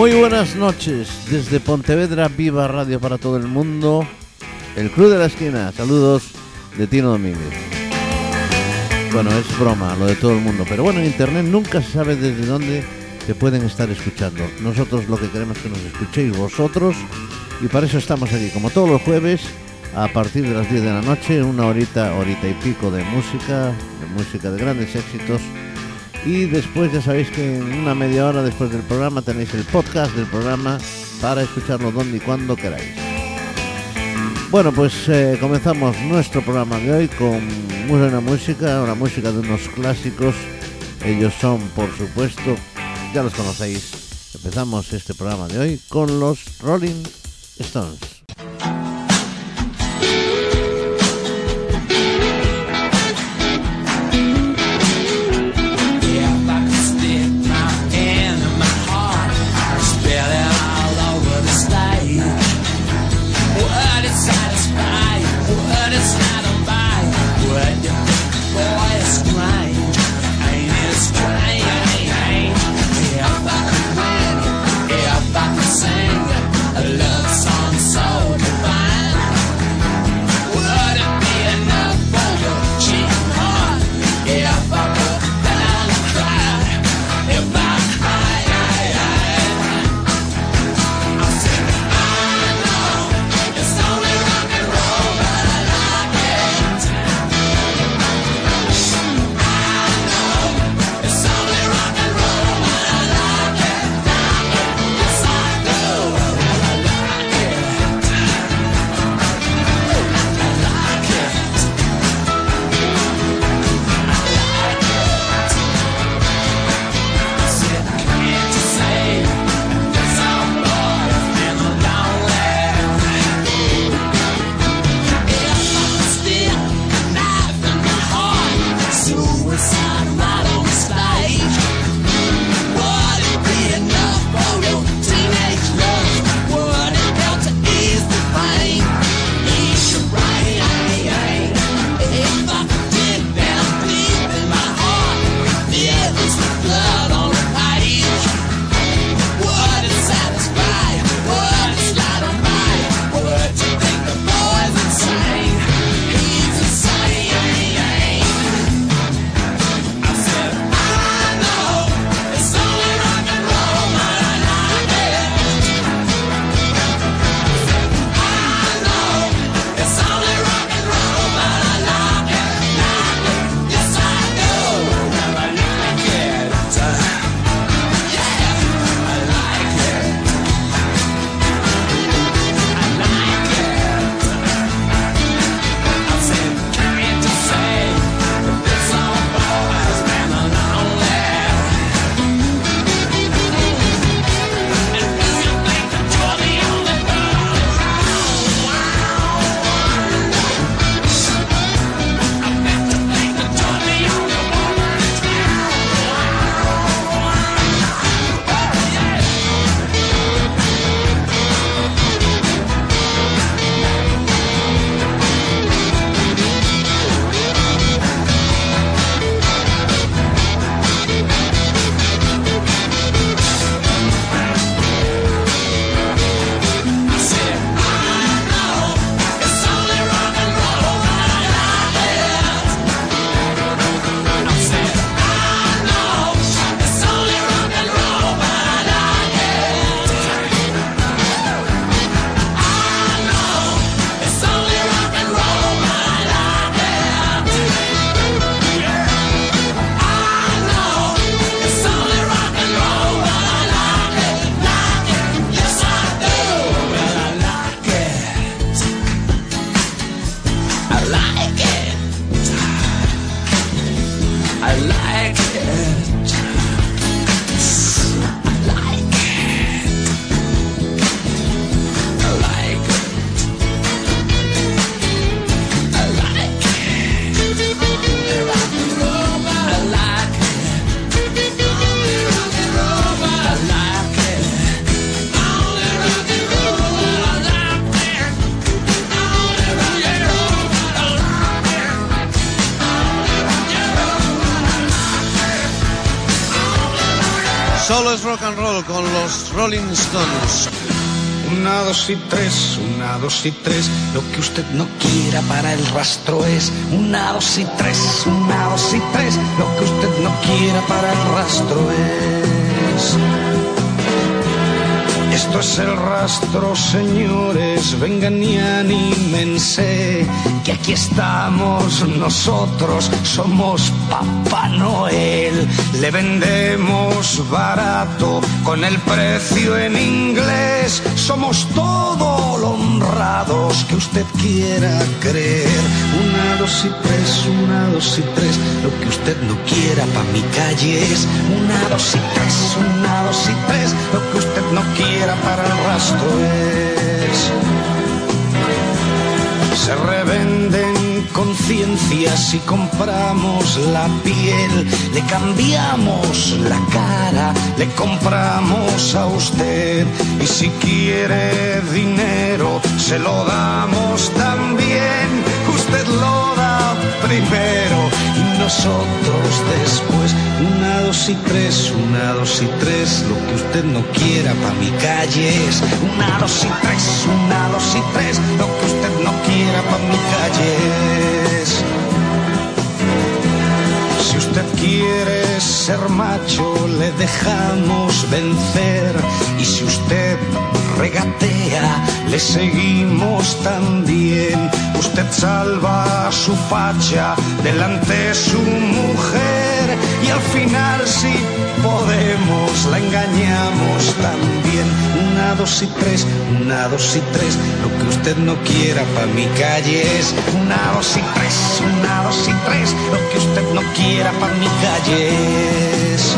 Muy buenas noches desde Pontevedra Viva Radio para todo el mundo. El Club de la Esquina. Saludos de Tino Domínguez. Bueno, es broma lo de todo el mundo, pero bueno, en internet nunca se sabe desde dónde se pueden estar escuchando. Nosotros lo que queremos es que nos escuchéis vosotros y para eso estamos aquí, como todos los jueves, a partir de las 10 de la noche, una horita, horita y pico de música, de música de grandes éxitos. Y después ya sabéis que en una media hora después del programa tenéis el podcast del programa para escucharlo donde y cuando queráis. Bueno, pues eh, comenzamos nuestro programa de hoy con muy buena música, una música de unos clásicos. Ellos son, por supuesto, ya los conocéis. Empezamos este programa de hoy con los Rolling Stones. Una, dos y tres. Lo que usted no quiera para el rastro es una, dos y tres, una, dos y tres. Lo que usted no quiera para el rastro es. Esto es el rastro, señores, vengan y anímense, que aquí estamos nosotros, somos Papá Noel, le vendemos barato con el precio en inglés, somos todo honrados que usted quiera creer. Una, dos y tres, una, dos y tres, lo que usted no quiera pa' mi calle es una, dos y tres, una, dos y tres, lo que usted no quiera para el rastro es. Se revenden conciencias y compramos la piel, le cambiamos la cara, le compramos a usted y si quiere dinero se lo damos también, usted lo da primero y nosotros después. Una, dos y tres, una, dos y tres, lo que usted no quiera pa' mi calle es. Una, dos y tres, una, dos y tres, lo que no quiera pa' mi calle es. Si usted quiere ser macho, le dejamos vencer. Y si usted regatea, le seguimos también. Usted salva su facha delante su mujer. Y al final, si podemos, la engañamos también. Una, dos y tres, una, dos y tres. Lo que usted no quiera pa' mi calle es. Una, dos y tres, una, dos y tres. Lo que usted no quiera pa' mi calle es.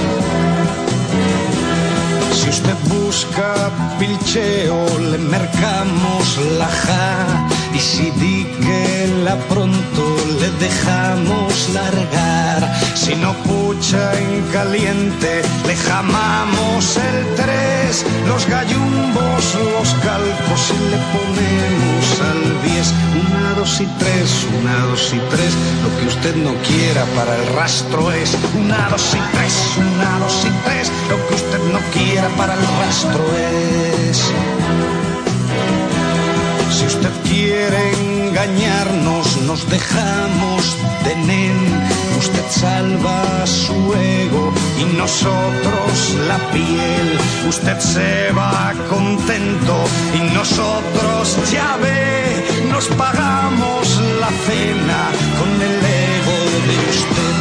Si usted busca pilcheo, le mercamos la ja. Y si di que la pronto le dejamos largar. Si no pucha en caliente, le jamamos el tres. Los gallumbos, los calcos y le ponemos al diez. Una, dos y tres, una, dos y tres. Lo que usted no quiera para el rastro es. Una, dos y tres, una, dos y tres. Lo que usted no quiera para el rastro es. Si usted quiere engañarnos, nos dejamos de nen. Usted salva su ego y nosotros la piel. Usted se va contento y nosotros ya ve, nos pagamos la cena con el ego de usted.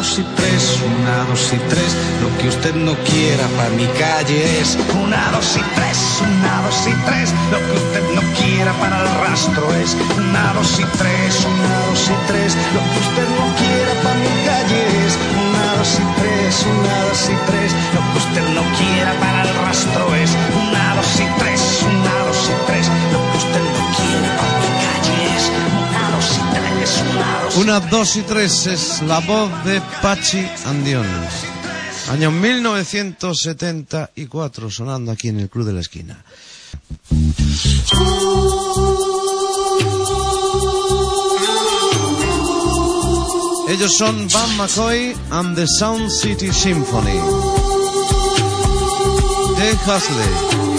Una, dos y tres, una, dos y tres. Lo que usted no quiera para mi calle es una, dos y tres, una, dos y tres. Lo que usted no quiera para el rastro es una, dos y tres, una, dos y tres. Lo que usted no quiera para mi calle es una, dos y tres, una, dos y tres. Lo que usted no quiera para el rastro es una, dos y tres, una, dos y tres. Lo una, dos y tres es la voz de Pachi Andión. Año 1974, sonando aquí en el Club de la Esquina. Ellos son Van McCoy and the Sound City Symphony. Dave Huxley.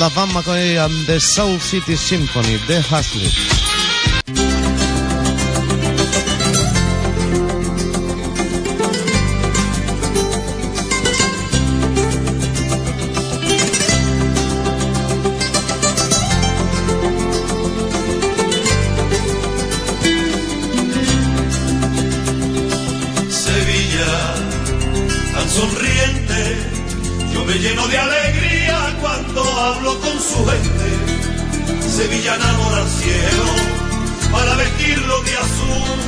Escuchando a Van McCoy and the Soul City Symphony de Hasley. Su gente. Sevilla enamora al cielo para vestirlo de azul,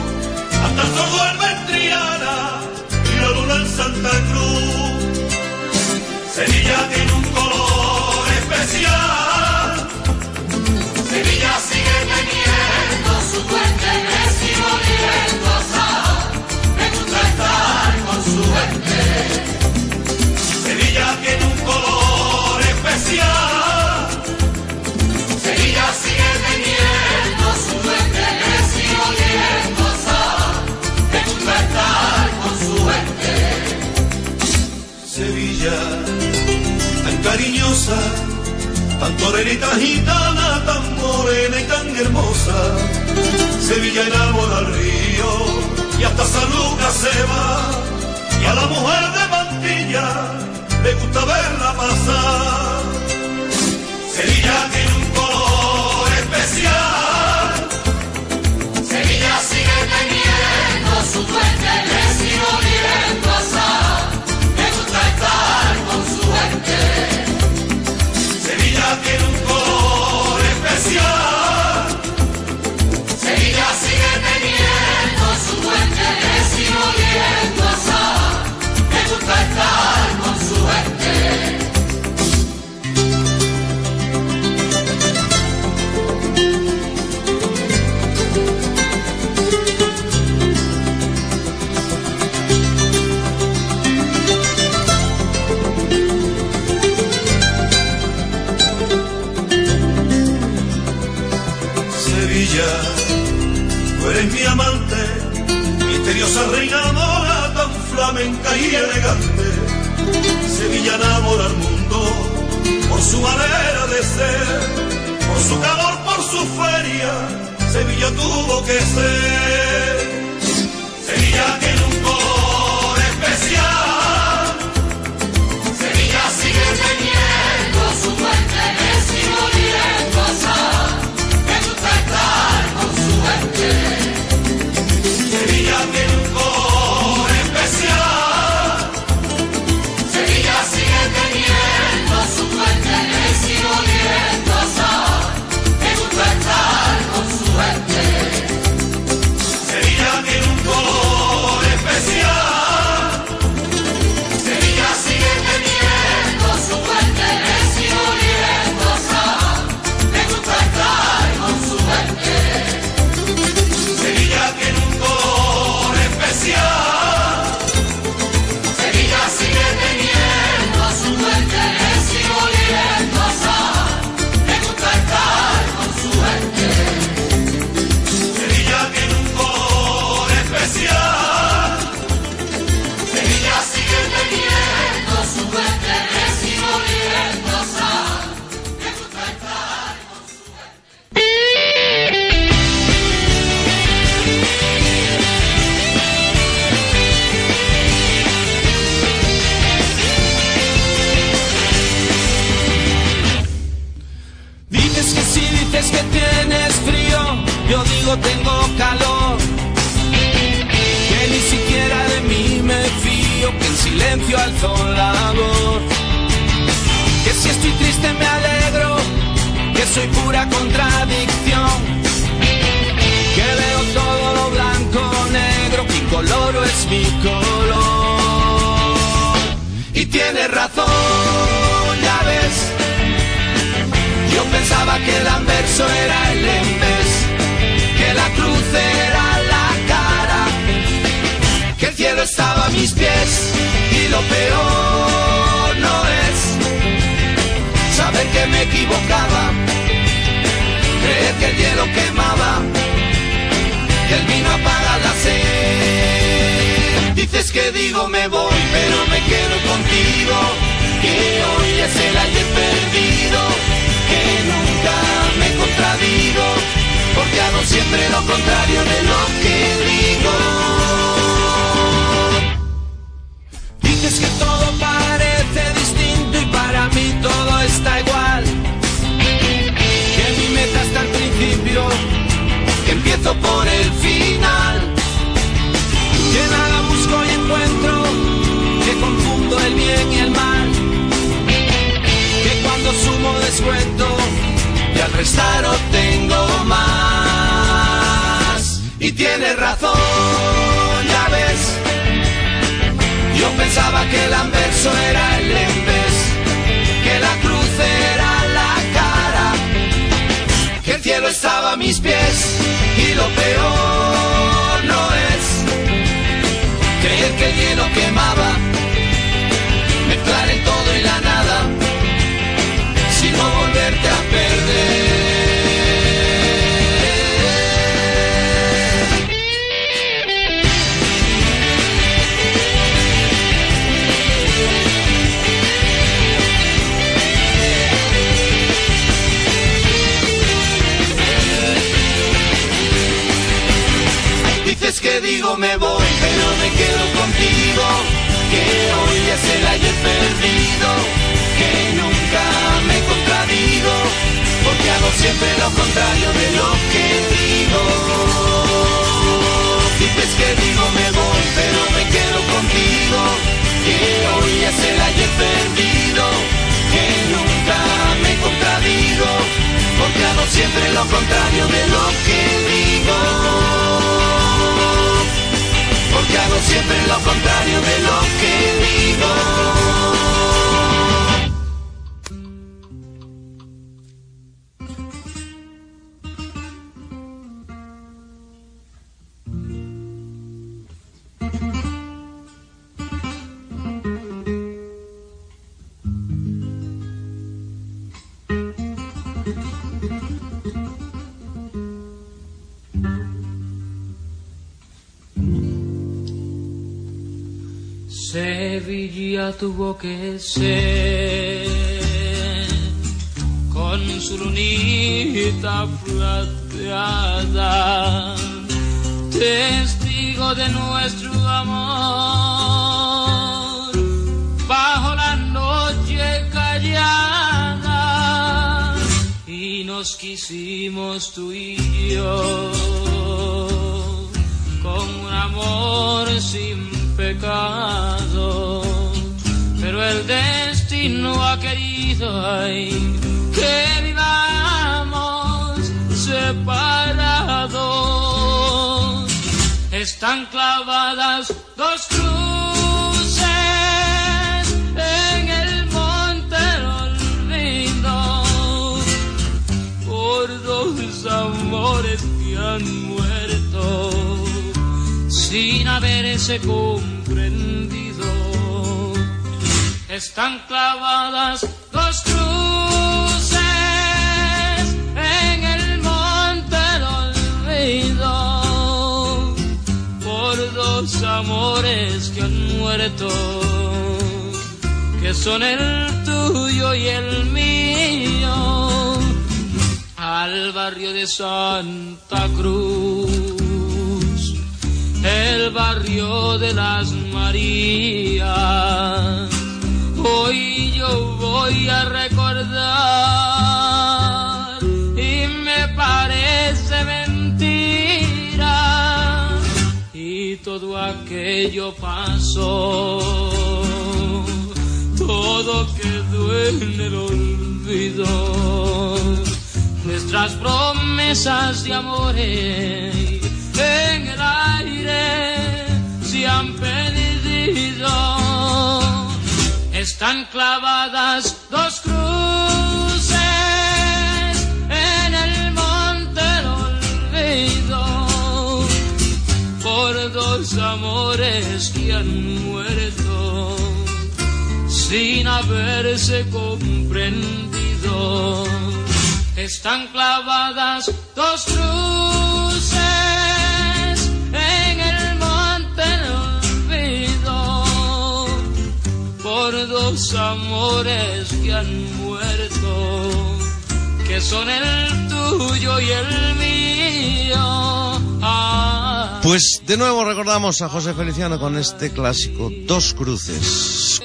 hasta el sol duerme en Triana y la luna en Santa Cruz. Sevilla tiene un tan torenita gitana, tan morena y tan hermosa. Sevilla enamora al río y hasta San Lucas se va. Y a la mujer de mantilla le gusta verla pasar. Sevilla tiene un color especial. Sevilla sigue teniendo su puente que sigo oliendo a sal. Me gusta estar con su gente. Sevilla, tú eres mi amante, misteriosa reina mora, tan flamenca y elegante. Sevilla enamora al mundo por su manera de ser, por su calor, por su feria. Sevilla tuvo que ser. Silencio alzo la voz. Que si estoy triste me alegro, que soy pura contradicción. Que veo todo lo blanco, negro, mi color es mi color. Y tienes razón, ya ves. Yo pensaba que el anverso era el estaba a mis pies y lo peor no es saber que me equivocaba, creer que el hielo quemaba, que el vino apaga la sed. Dices que digo me voy, pero me quedo contigo y que hoy es el ayer perdido, que nunca me contradigo, porque hago siempre lo contrario de lo que digo. Dices que todo parece distinto y para mí todo está igual. Que mi meta está al principio, que empiezo por el final. Que nada busco y encuentro, que confundo el bien y el mal. Que cuando sumo descuento y al restar obtengo más. Y tienes razón, pensaba que el anverso era el vez, que la cruz era la cara, que el cielo estaba a mis pies y lo peor no es creer que el hielo quemaba, Que digo me voy, pero me quedo contigo. Que hoy es el ayer perdido, que nunca me contradigo, porque hago siempre lo contrario de lo que digo. Dices que digo me voy, pero me quedo contigo. Que hoy es el ayer perdido, que nunca me contradigo, porque hago siempre lo contrario de lo que digo porque hago siempre lo contrario de lo que digo. Tuvo que ser. Con su lunita plateada, testigo de nuestro amor, bajo la noche callada, y nos quisimos tú y yo con un amor sin pecado, pero el destino ha querido ay, que vivamos separados. Están clavadas dos cruces en el monte del olvido por dos amores que han muerto sin haberse comprendido. Están clavadas dos cruces en el monte del olvido por dos amores que han muerto, que son el tuyo y el mío, al barrio de Santa Cruz el barrio de las Marías. Hoy yo voy a recordar y me parece mentira y todo aquello pasó. Todo quedó en el olvido. Nuestras promesas de amores en el aire se han perdido. Están clavadas dos cruces en el monte del olvido por dos amores que han muerto sin haberse comprendido. Están clavadas dos cruces por dos amores que han muerto, que son el tuyo y el mío. Ah. Pues de nuevo recordamos a José Feliciano con este clásico, Dos Cruces.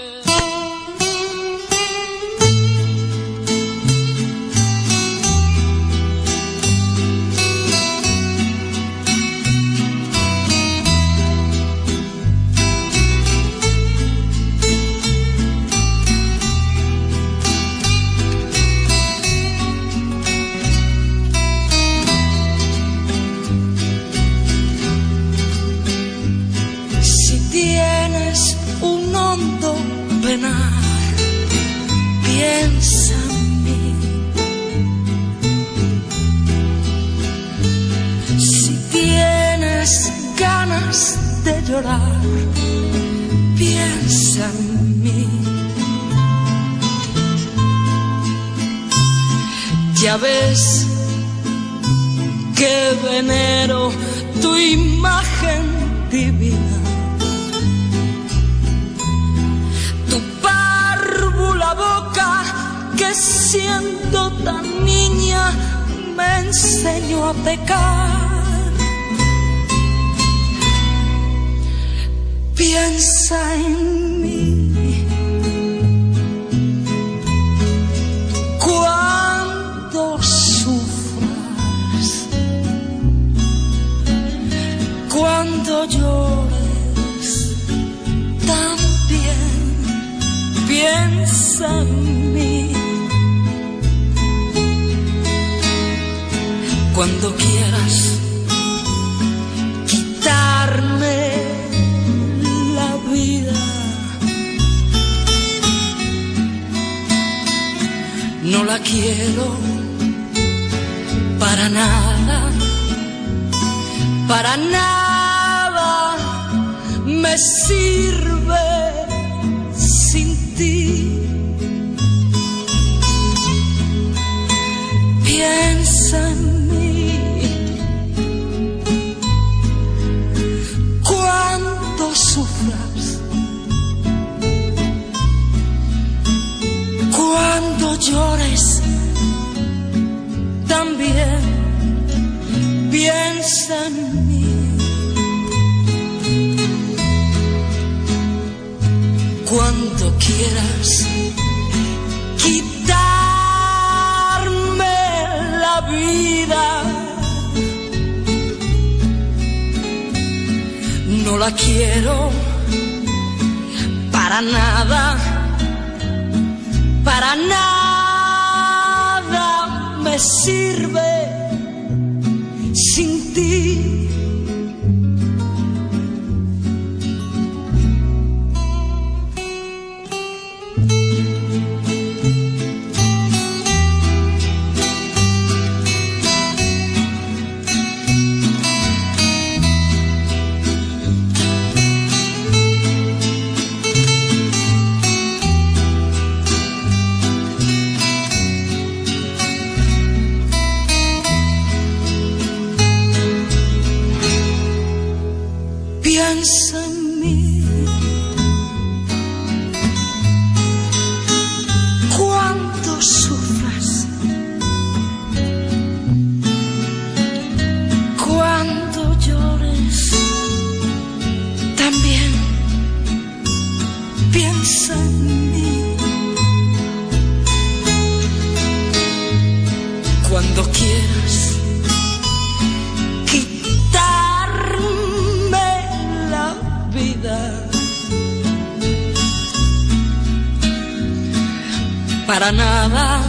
Para nada,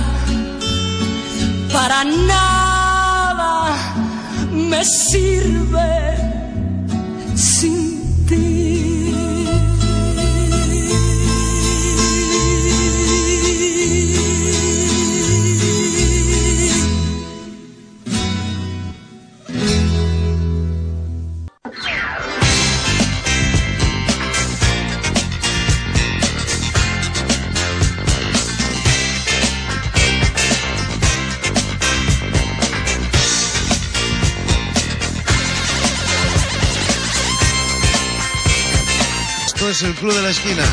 para nada me sirve el Club de la Esquina.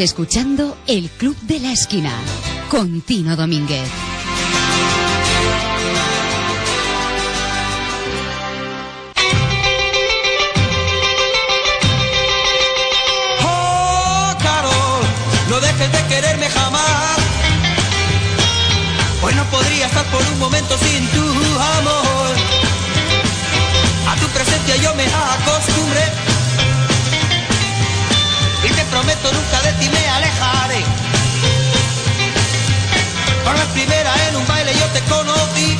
Escuchando El Club de la Esquina con Tino Domínguez. Oh, Carol, no dejes de quererme jamás. Pues no podría estar por un momento sin tu amor. A tu presencia yo me acostumbré. Prometo nunca de ti me alejaré. Por vez primera en un baile yo te conocí.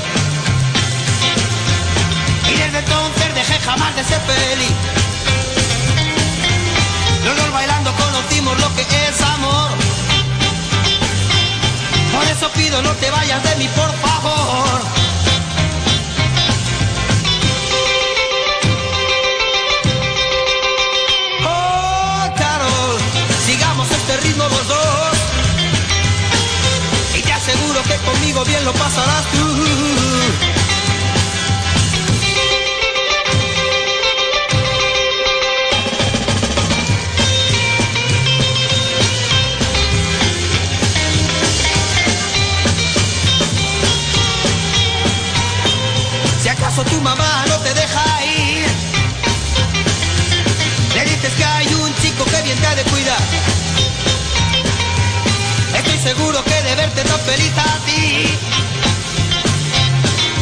Y desde entonces dejé jamás de ser feliz. Los bailando conocimos lo que es amor. Por eso pido no te vayas de mí, por favor. Dos. Y te aseguro que conmigo bien lo pasarás tú. Si acaso tu mamá no te deja ir, le dices que hay un chico que bien te ha de cuidar seguro que de verte tan feliz a ti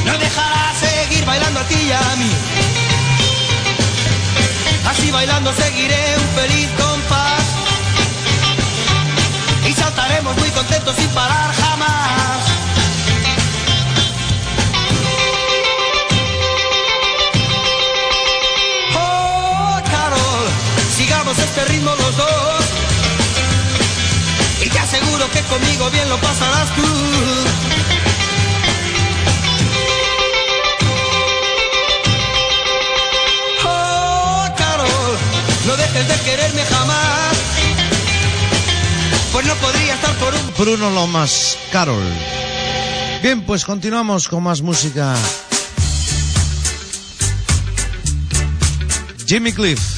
no dejará seguir bailando a ti y a mí. Así bailando seguiré un feliz compás y saltaremos muy contentos sin parar jamás. Oh, Carol, sigamos este ritmo los dos. Aseguro que conmigo bien lo pasarás tú. Oh, Carol, no dejes de quererme jamás. Pues no podría estar por un Bruno Lomas, Carol. Bien, pues continuamos con más música. Jimmy Cliff.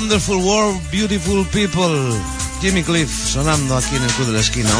Wonderful World, Beautiful People. Jimmy Cliff sonando aquí en el Club de la Esquina.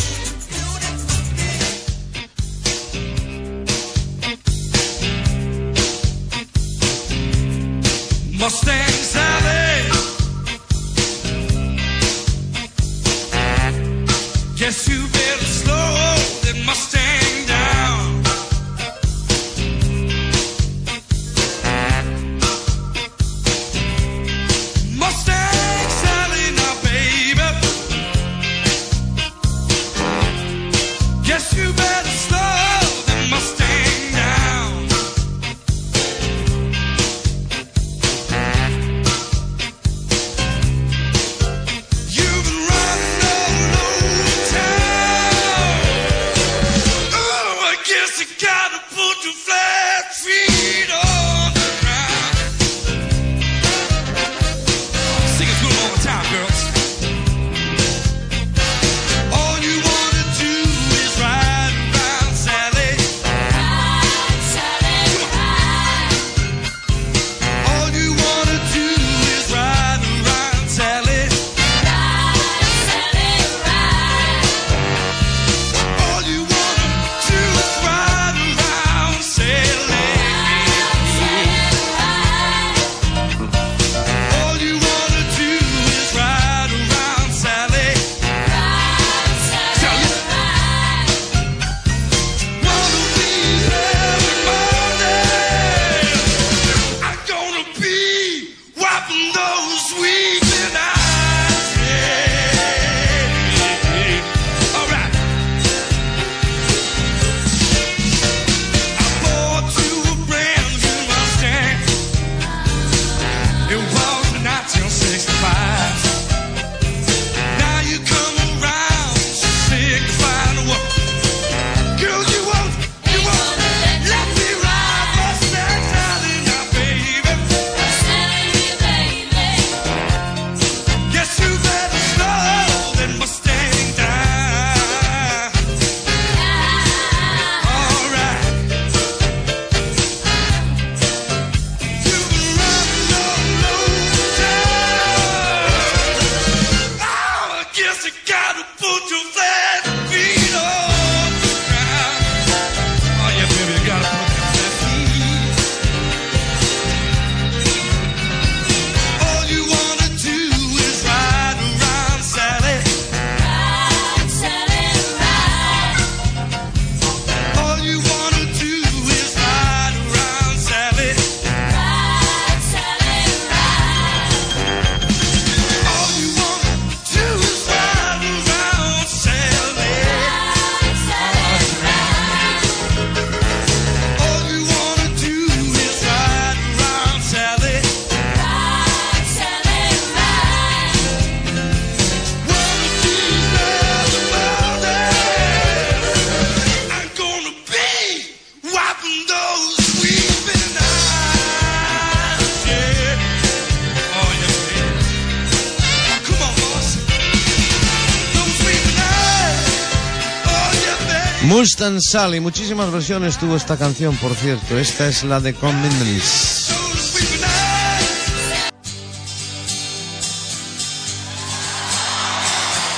Mustang Sally, muchísimas versiones tuvo esta canción, por cierto. Esta es la de Convenience.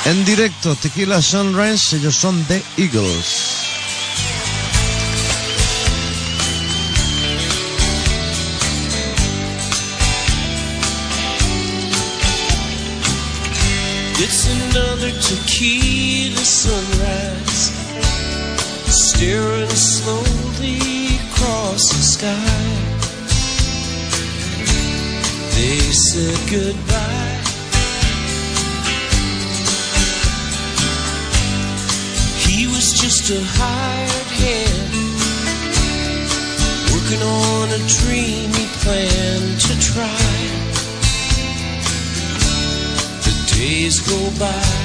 En directo, Tequila Sunrise, ellos son The Eagles. It's another tequila sunrise, staring slowly across the sky. They said goodbye. He was just a hired hand, working on a dream he planned to try. The days go by.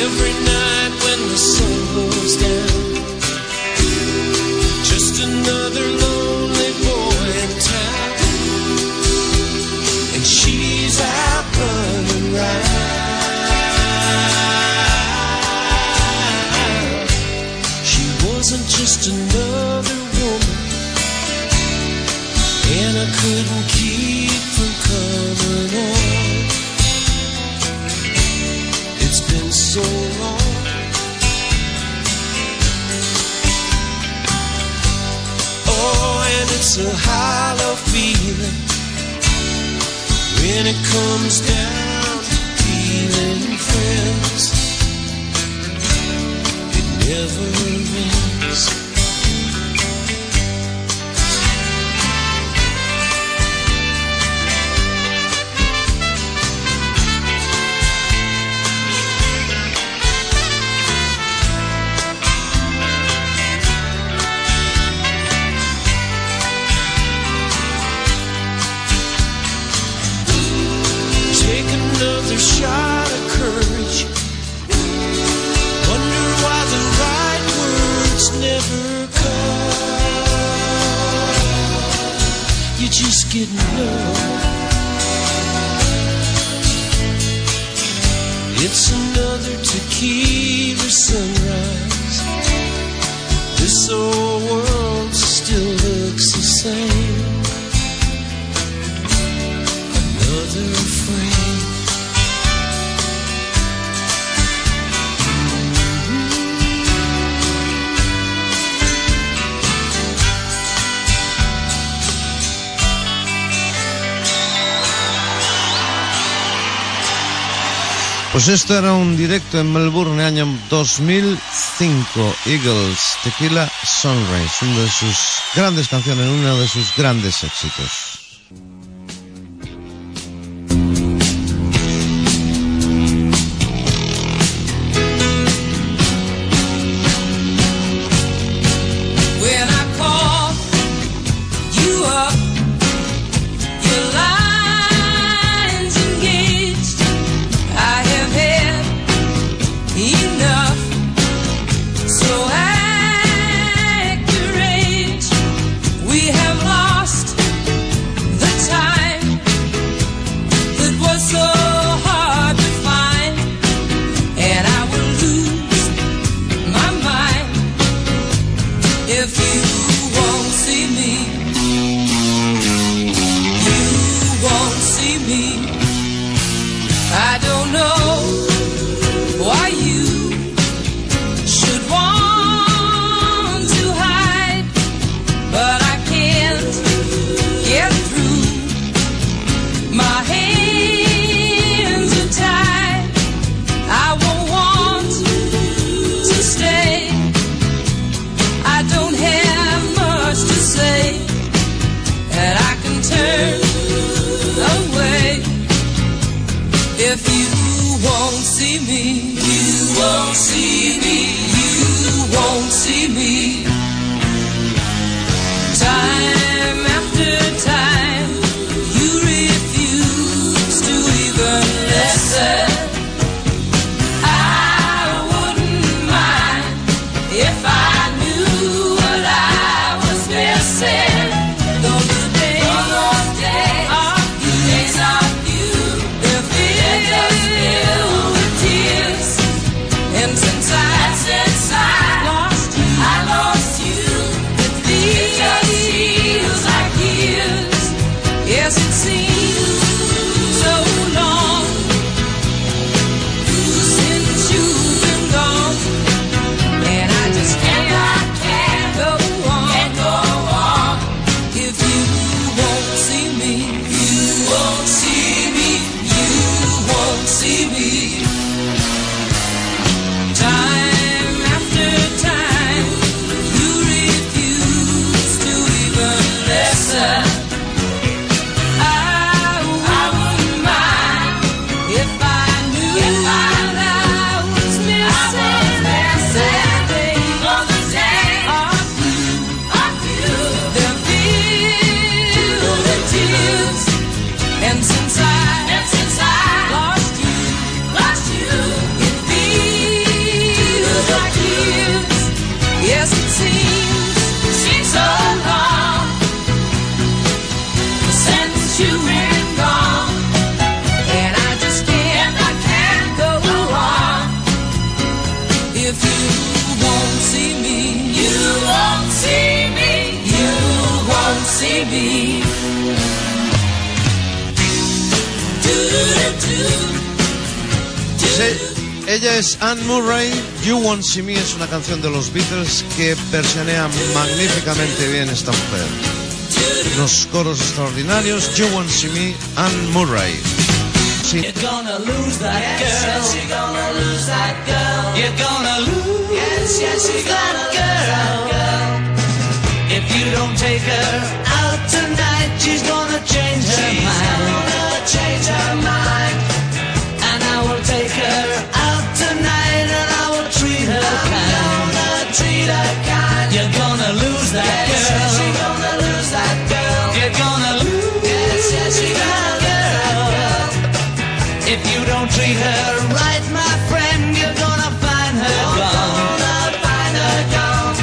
Every night when the sun goes down, just another lonely boy in town, and she's out running round. She wasn't just another comes down Pues esto era un directo en Melbourne, año 2005. Eagles, Tequila Sunrise, una de sus grandes canciones, uno de sus grandes éxitos. Es una canción de los Beatles que magníficamente bien esta mujer. Los coros extraordinarios, You Want See Me, Anne Murray. You're gonna lose that yes, girl. Yes, gonna lose that girl. You're gonna lose. Yes, yes, you're gonna girl. girl. If you don't take her out tonight. She's gonna change her mind. And I will take her out. kind. You're gonna kind. You're gonna lose that yes, girl. Yes, you're gonna lose that girl. You're gonna lose yes, yes, gonna that, girl. That girl. If you don't treat her right, my friend, you're gonna find her you're gone. Gonna find her gone.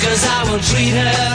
Cause I will treat her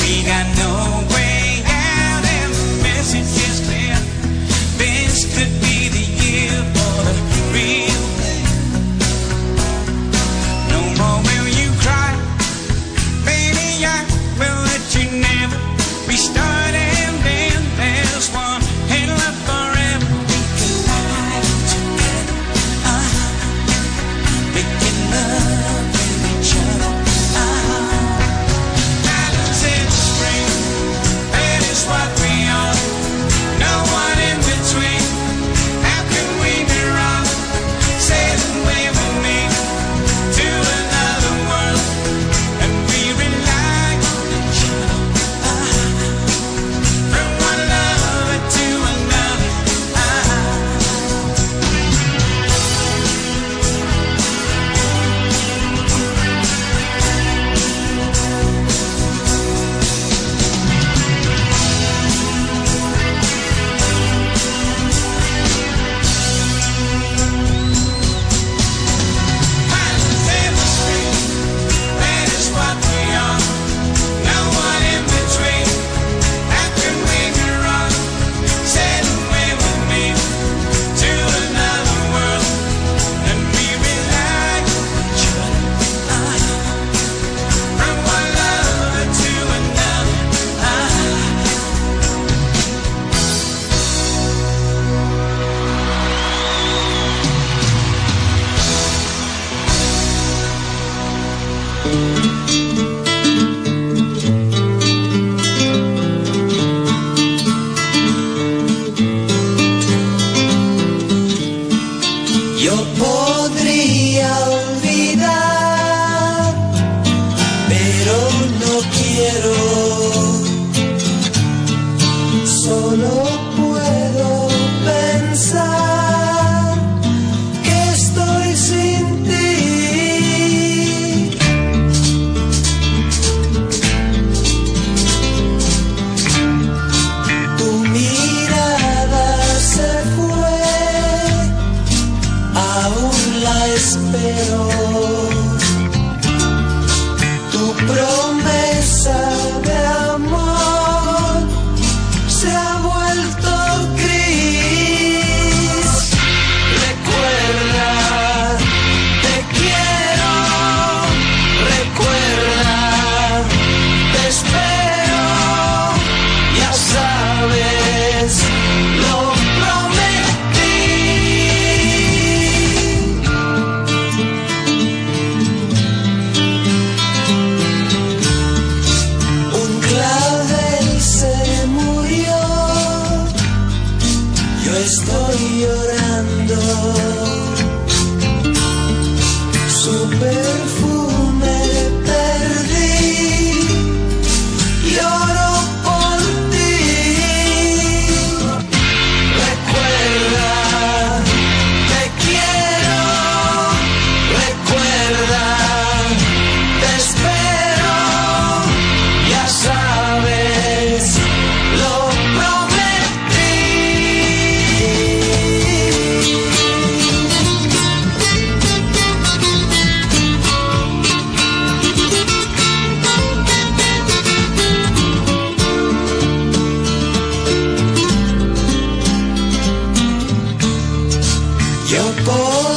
we got Yo Yo podría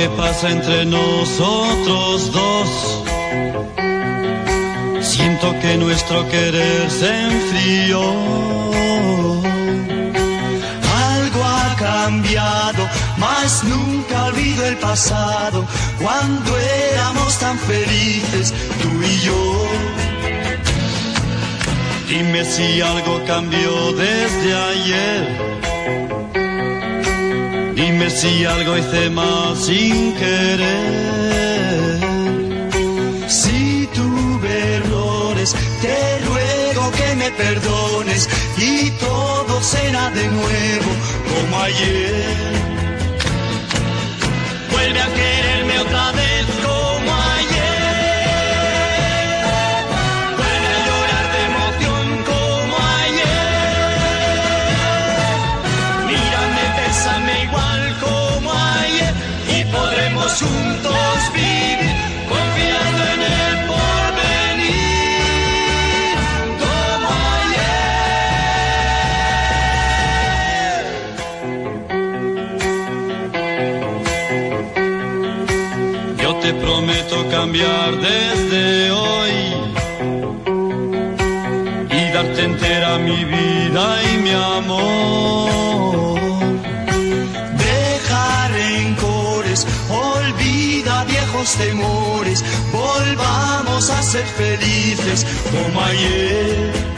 que pasa entre nosotros dos? Siento que nuestro querer se enfrió. cambiado, mas nunca olvido el pasado, cuando éramos tan felices, tú y yo. Dime si algo cambió desde ayer. Si algo hice mal sin querer. Si tuve errores, te ruego que me perdones y todo será de nuevo como ayer. Vuelve a quererme juntos vivir temores, volvamos a ser felices como ayer.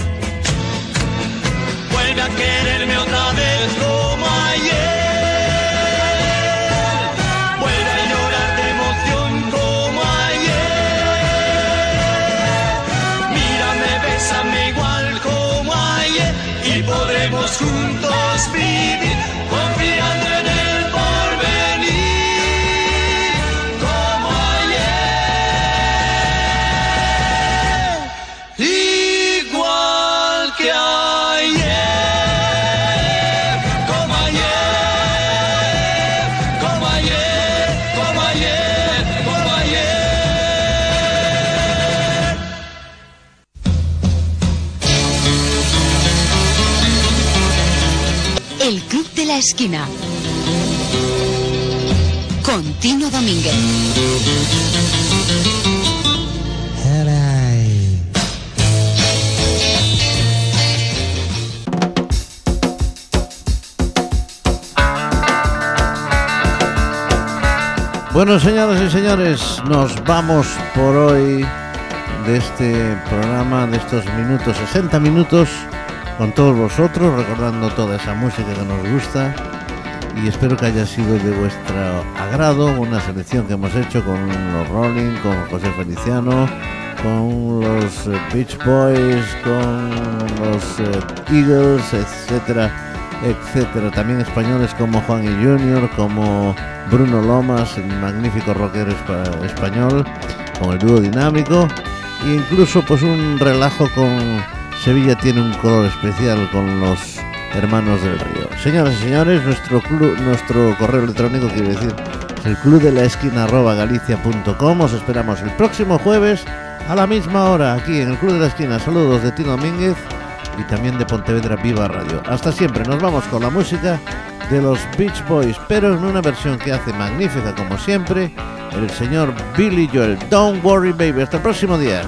Esquina. Con Tino Domínguez. Bueno, señoras y señores, nos vamos por hoy de este programa, de estos minutos, 60 minutos, con todos vosotros, recordando toda esa música que nos gusta. Y espero que haya sido de vuestro agrado una selección que hemos hecho con los Rolling, con José Feliciano, con los eh, Beach Boys, con los eh, Eagles, etcétera, etcétera. También españoles como Juan y Junior, como Bruno Lomas, el magnífico rockero espa- español, con el dúo dinámico, e incluso pues un relajo con Sevilla tiene un color especial con los hermanos del río. Señoras y señores, nuestro club, nuestro correo electrónico quiere decir el club de la esquina galicia.com. Os esperamos el próximo jueves a la misma hora aquí en el club de la esquina. Saludos de Tino Domínguez y también de Pontevedra Viva Radio. Hasta siempre, nos vamos con la música de los Beach Boys, pero en una versión que hace magnífica como siempre el señor Billy Joel. Don't worry baby, hasta el próximo día.